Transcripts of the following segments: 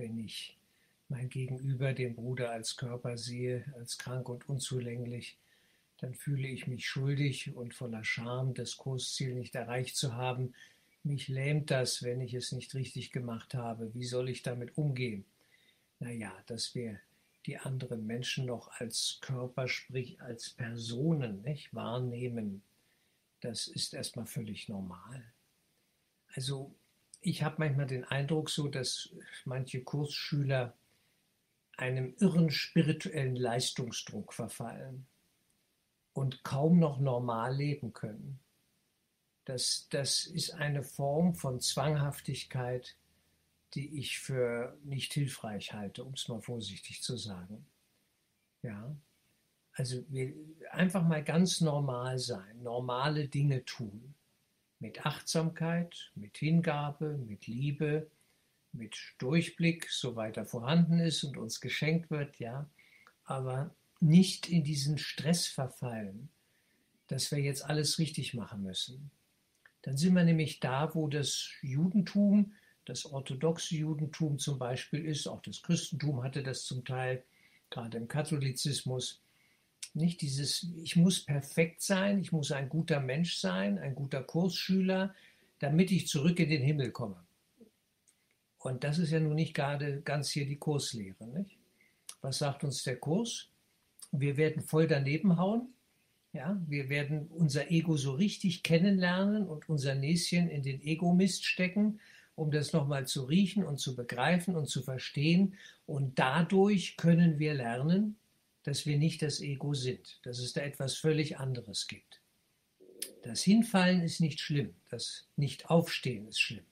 wenn ich mein Gegenüber, den Bruder, als Körper sehe, als krank und unzulänglich, dann fühle ich mich schuldig und voller Scham, das Kursziel nicht erreicht zu haben. Mich lähmt das, wenn ich es nicht richtig gemacht habe. Wie soll ich damit umgehen? Naja, dass wir die anderen Menschen noch als Körper, sprich als Personen nicht, wahrnehmen, das ist erstmal völlig normal. Also ich habe manchmal den Eindruck so, dass manche Kursschüler einem irren spirituellen Leistungsdruck verfallen und kaum noch normal leben können. Das, das ist eine Form von Zwanghaftigkeit, die ich für nicht hilfreich halte, um es mal vorsichtig zu sagen. Ja, also einfach mal ganz normal sein, normale Dinge tun, mit Achtsamkeit, mit Hingabe, mit Liebe, mit Durchblick, soweit er vorhanden ist und uns geschenkt wird, ja, aber nicht in diesen Stress verfallen, dass wir jetzt alles richtig machen müssen. Dann sind wir nämlich da, wo das Judentum, das orthodoxe Judentum zum Beispiel ist, auch das Christentum hatte das zum Teil, gerade im Katholizismus, nicht dieses, ich muss perfekt sein, ich muss ein guter Mensch sein, ein guter Kursschüler, damit ich zurück in den Himmel komme. Und das ist ja nun nicht gerade ganz hier die Kurslehre. Nicht? Was sagt uns der Kurs? Wir werden voll daneben hauen. Ja, wir werden unser Ego so richtig kennenlernen und unser Näschen in den Ego-Mist stecken, um das nochmal zu riechen und zu begreifen und zu verstehen. Und dadurch können wir lernen, dass wir nicht das Ego sind, dass es da etwas völlig anderes gibt. Das Hinfallen ist nicht schlimm, das Nicht-Aufstehen ist schlimm.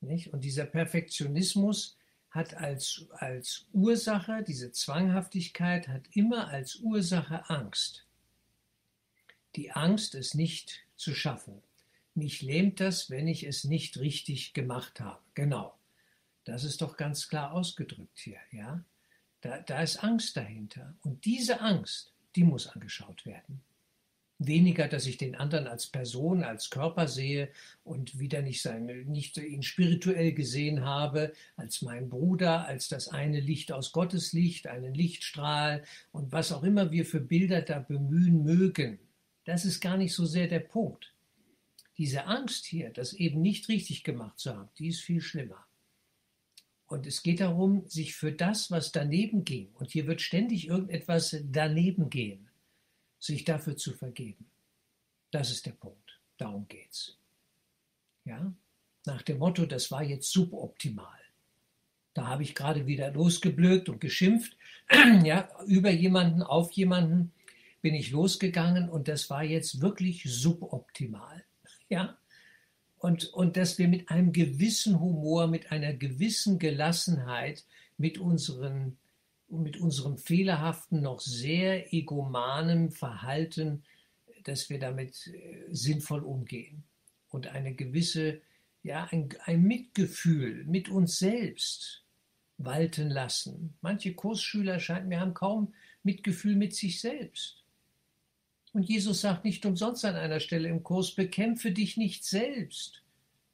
Nicht? Und dieser Perfektionismus hat als, als Ursache, diese Zwanghaftigkeit hat immer als Ursache Angst. Die Angst, es nicht zu schaffen. Mich lähmt das, wenn ich es nicht richtig gemacht habe. Genau. Das ist doch ganz klar ausgedrückt hier, ja? Da, da ist Angst dahinter. Und diese Angst, die muss angeschaut werden. Weniger, dass ich den anderen als Person, als Körper sehe und wieder nicht, seine, nicht ihn spirituell gesehen habe, als mein Bruder, als das eine Licht aus Gottes Licht, einen Lichtstrahl und was auch immer wir für Bilder da bemühen mögen. Das ist gar nicht so sehr der Punkt. Diese Angst hier, das eben nicht richtig gemacht zu haben, die ist viel schlimmer. Und es geht darum, sich für das, was daneben ging, und hier wird ständig irgendetwas daneben gehen, sich dafür zu vergeben. Das ist der Punkt. Darum geht's. Ja? Nach dem Motto, das war jetzt suboptimal. Da habe ich gerade wieder losgeblökt und geschimpft. ja, über jemanden, auf jemanden bin ich losgegangen und das war jetzt wirklich suboptimal. Ja? Und, und dass wir mit einem gewissen Humor, mit einer gewissen Gelassenheit mit unseren mit unserem fehlerhaften, noch sehr egomanen Verhalten, dass wir damit äh, sinnvoll umgehen und eine gewisse, ja, ein, ein Mitgefühl mit uns selbst walten lassen. Manche Kursschüler scheinen mir haben kaum Mitgefühl mit sich selbst. Und Jesus sagt nicht umsonst an einer Stelle im Kurs, bekämpfe dich nicht selbst.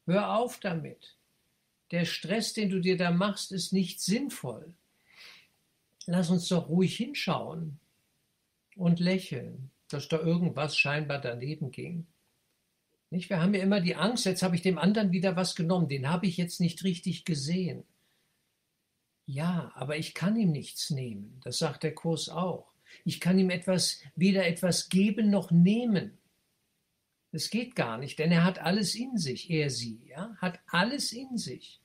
Hör auf damit. Der Stress, den du dir da machst, ist nicht sinnvoll lass uns doch ruhig hinschauen und lächeln, dass da irgendwas scheinbar daneben ging. Nicht? Wir haben ja immer die Angst, jetzt habe ich dem anderen wieder was genommen, den habe ich jetzt nicht richtig gesehen. Ja, aber ich kann ihm nichts nehmen, das sagt der Kurs auch. Ich kann ihm etwas, weder etwas geben noch nehmen. Das geht gar nicht, denn er hat alles in sich, er, sie, ja, hat alles in sich.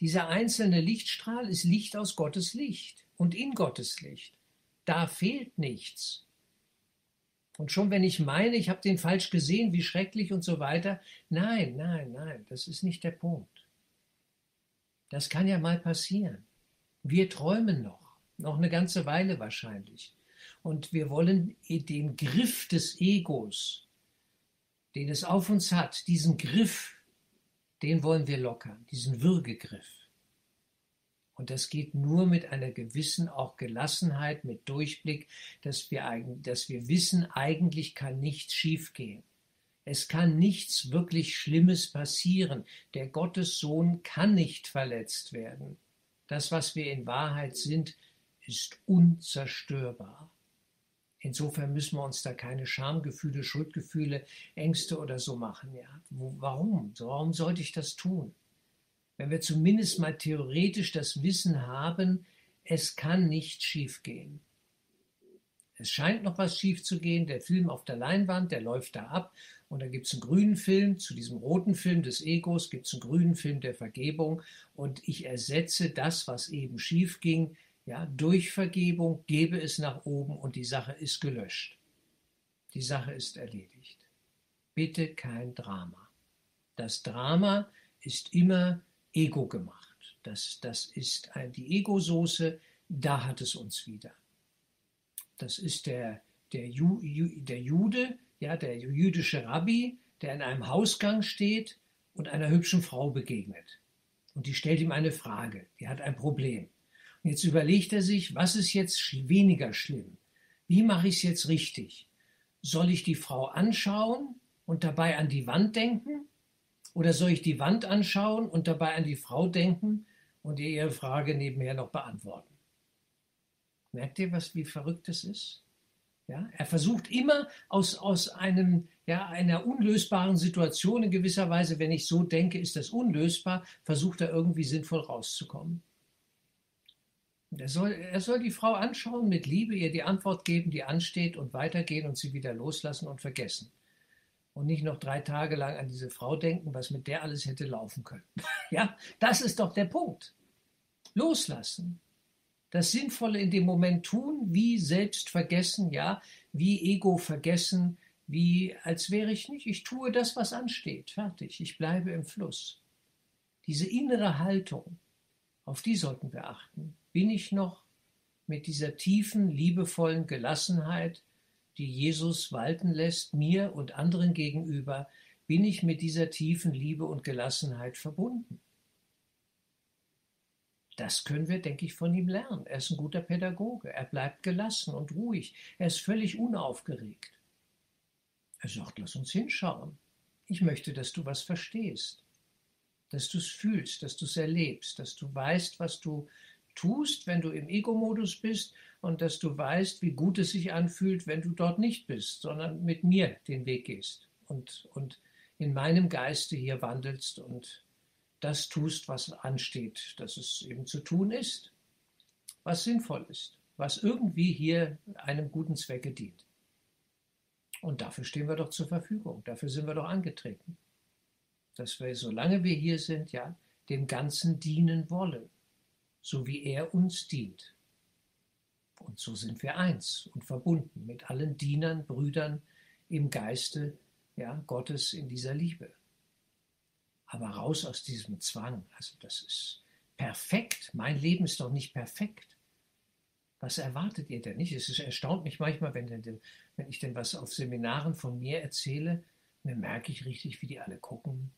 Dieser einzelne Lichtstrahl ist Licht aus Gottes Licht und in Gottes Licht. Da fehlt nichts. Und schon wenn ich meine, ich habe den falsch gesehen, wie schrecklich und so weiter, nein, nein, nein, das ist nicht der Punkt. Das kann ja mal passieren. Wir träumen noch, noch eine ganze Weile wahrscheinlich. Und wir wollen den Griff des Egos, den es auf uns hat, diesen Griff, den wollen wir lockern, diesen Würgegriff. Und das geht nur mit einer gewissen auch Gelassenheit, mit Durchblick, dass wir, dass wir wissen, eigentlich kann nichts schiefgehen. Es kann nichts wirklich Schlimmes passieren. Der Gottessohn kann nicht verletzt werden. Das, was wir in Wahrheit sind, ist unzerstörbar. Insofern müssen wir uns da keine Schamgefühle, Schuldgefühle, Ängste oder so machen. Ja, warum? Warum sollte ich das tun? Wenn wir zumindest mal theoretisch das Wissen haben, es kann nicht schiefgehen. Es scheint noch was schief zu gehen. Der Film auf der Leinwand, der läuft da ab. Und da gibt es einen grünen Film. Zu diesem roten Film des Egos gibt es einen grünen Film der Vergebung. Und ich ersetze das, was eben schief ging, ja, durch Vergebung gebe es nach oben und die Sache ist gelöscht. Die Sache ist erledigt. Bitte kein Drama. Das Drama ist immer Ego gemacht. Das, das ist die Ego-Soße, da hat es uns wieder. Das ist der, der, Ju, der Jude, ja, der jüdische Rabbi, der in einem Hausgang steht und einer hübschen Frau begegnet. Und die stellt ihm eine Frage, die hat ein Problem. Jetzt überlegt er sich, was ist jetzt weniger schlimm? Wie mache ich es jetzt richtig? Soll ich die Frau anschauen und dabei an die Wand denken? Oder soll ich die Wand anschauen und dabei an die Frau denken und ihr ihre Frage nebenher noch beantworten? Merkt ihr, was wie verrückt es ist? Ja, er versucht immer aus, aus einem, ja, einer unlösbaren Situation in gewisser Weise, wenn ich so denke, ist das unlösbar, versucht er irgendwie sinnvoll rauszukommen. Er soll, er soll die Frau anschauen, mit Liebe ihr die Antwort geben, die ansteht und weitergehen und sie wieder loslassen und vergessen. Und nicht noch drei Tage lang an diese Frau denken, was mit der alles hätte laufen können. ja, das ist doch der Punkt. Loslassen. Das Sinnvolle in dem Moment tun, wie selbst vergessen, ja, wie Ego vergessen, wie als wäre ich nicht. Ich tue das, was ansteht. Fertig. Ich bleibe im Fluss. Diese innere Haltung, auf die sollten wir achten. Bin ich noch mit dieser tiefen, liebevollen Gelassenheit, die Jesus walten lässt, mir und anderen gegenüber, bin ich mit dieser tiefen Liebe und Gelassenheit verbunden? Das können wir, denke ich, von ihm lernen. Er ist ein guter Pädagoge. Er bleibt gelassen und ruhig. Er ist völlig unaufgeregt. Er sagt, lass uns hinschauen. Ich möchte, dass du was verstehst dass du es fühlst, dass du es erlebst, dass du weißt, was du tust, wenn du im Ego-Modus bist und dass du weißt, wie gut es sich anfühlt, wenn du dort nicht bist, sondern mit mir den Weg gehst und, und in meinem Geiste hier wandelst und das tust, was ansteht, dass es eben zu tun ist, was sinnvoll ist, was irgendwie hier einem guten Zwecke dient. Und dafür stehen wir doch zur Verfügung, dafür sind wir doch angetreten dass wir, solange wir hier sind, ja, dem Ganzen dienen wollen, so wie er uns dient. Und so sind wir eins und verbunden mit allen Dienern, Brüdern im Geiste ja, Gottes in dieser Liebe. Aber raus aus diesem Zwang, also das ist perfekt. Mein Leben ist doch nicht perfekt. Was erwartet ihr denn nicht? Es erstaunt mich manchmal, wenn, wenn ich denn was auf Seminaren von mir erzähle, dann merke ich richtig, wie die alle gucken.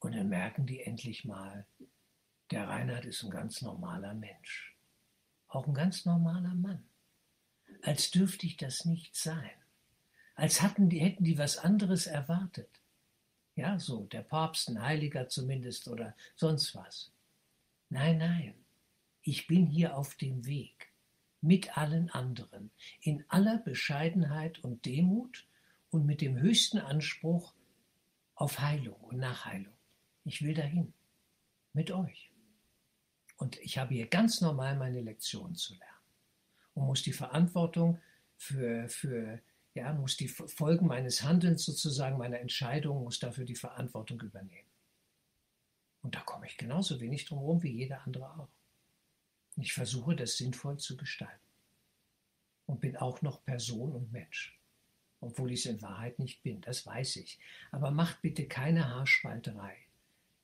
Und dann merken die endlich mal, der Reinhard ist ein ganz normaler Mensch. Auch ein ganz normaler Mann. Als dürfte ich das nicht sein. Als hatten die, hätten die was anderes erwartet. Ja, so, der Papst, ein Heiliger zumindest oder sonst was. Nein, nein. Ich bin hier auf dem Weg. Mit allen anderen. In aller Bescheidenheit und Demut und mit dem höchsten Anspruch auf Heilung und Nachheilung. Ich will dahin. Mit euch. Und ich habe hier ganz normal meine Lektionen zu lernen. Und muss die Verantwortung für, für ja, muss die Folgen meines Handelns sozusagen, meiner Entscheidung, muss dafür die Verantwortung übernehmen. Und da komme ich genauso wenig drum herum wie jeder andere auch. Und ich versuche, das sinnvoll zu gestalten. Und bin auch noch Person und Mensch. Obwohl ich es in Wahrheit nicht bin, das weiß ich. Aber macht bitte keine Haarspalterei.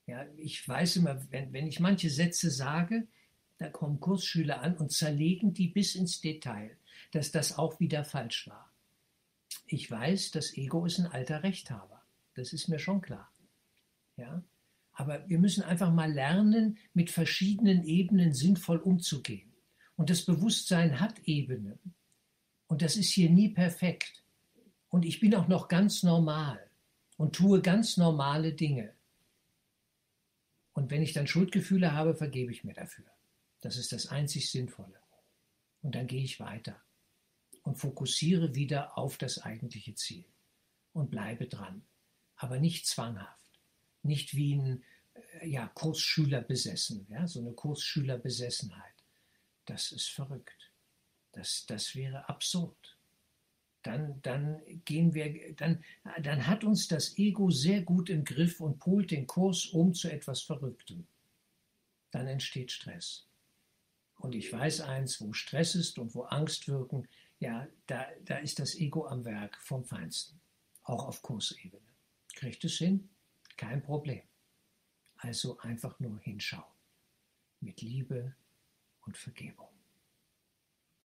Ja, ich weiß immer, wenn, wenn ich manche Sätze sage, da kommen Kursschüler an und zerlegen die bis ins Detail, dass das auch wieder falsch war. Ich weiß, das Ego ist ein alter Rechthaber. Das ist mir schon klar. Ja? Aber wir müssen einfach mal lernen, mit verschiedenen Ebenen sinnvoll umzugehen. Und das Bewusstsein hat Ebenen. Und das ist hier nie perfekt. Und ich bin auch noch ganz normal und tue ganz normale Dinge. Und wenn ich dann Schuldgefühle habe, vergebe ich mir dafür. Das ist das einzig Sinnvolle. Und dann gehe ich weiter und fokussiere wieder auf das eigentliche Ziel und bleibe dran. Aber nicht zwanghaft, nicht wie ein äh, ja, Kursschüler besessen, ja, so eine Kursschülerbesessenheit. Das ist verrückt. Das, das wäre absurd. Dann, dann gehen wir, dann, dann hat uns das Ego sehr gut im Griff und polt den Kurs um zu etwas Verrücktem. Dann entsteht Stress. Und ich weiß eins, wo Stress ist und wo Angst wirken, ja, da, da ist das Ego am Werk vom Feinsten, auch auf Kursebene. Kriegt es hin? Kein Problem. Also einfach nur hinschauen. Mit Liebe und Vergebung.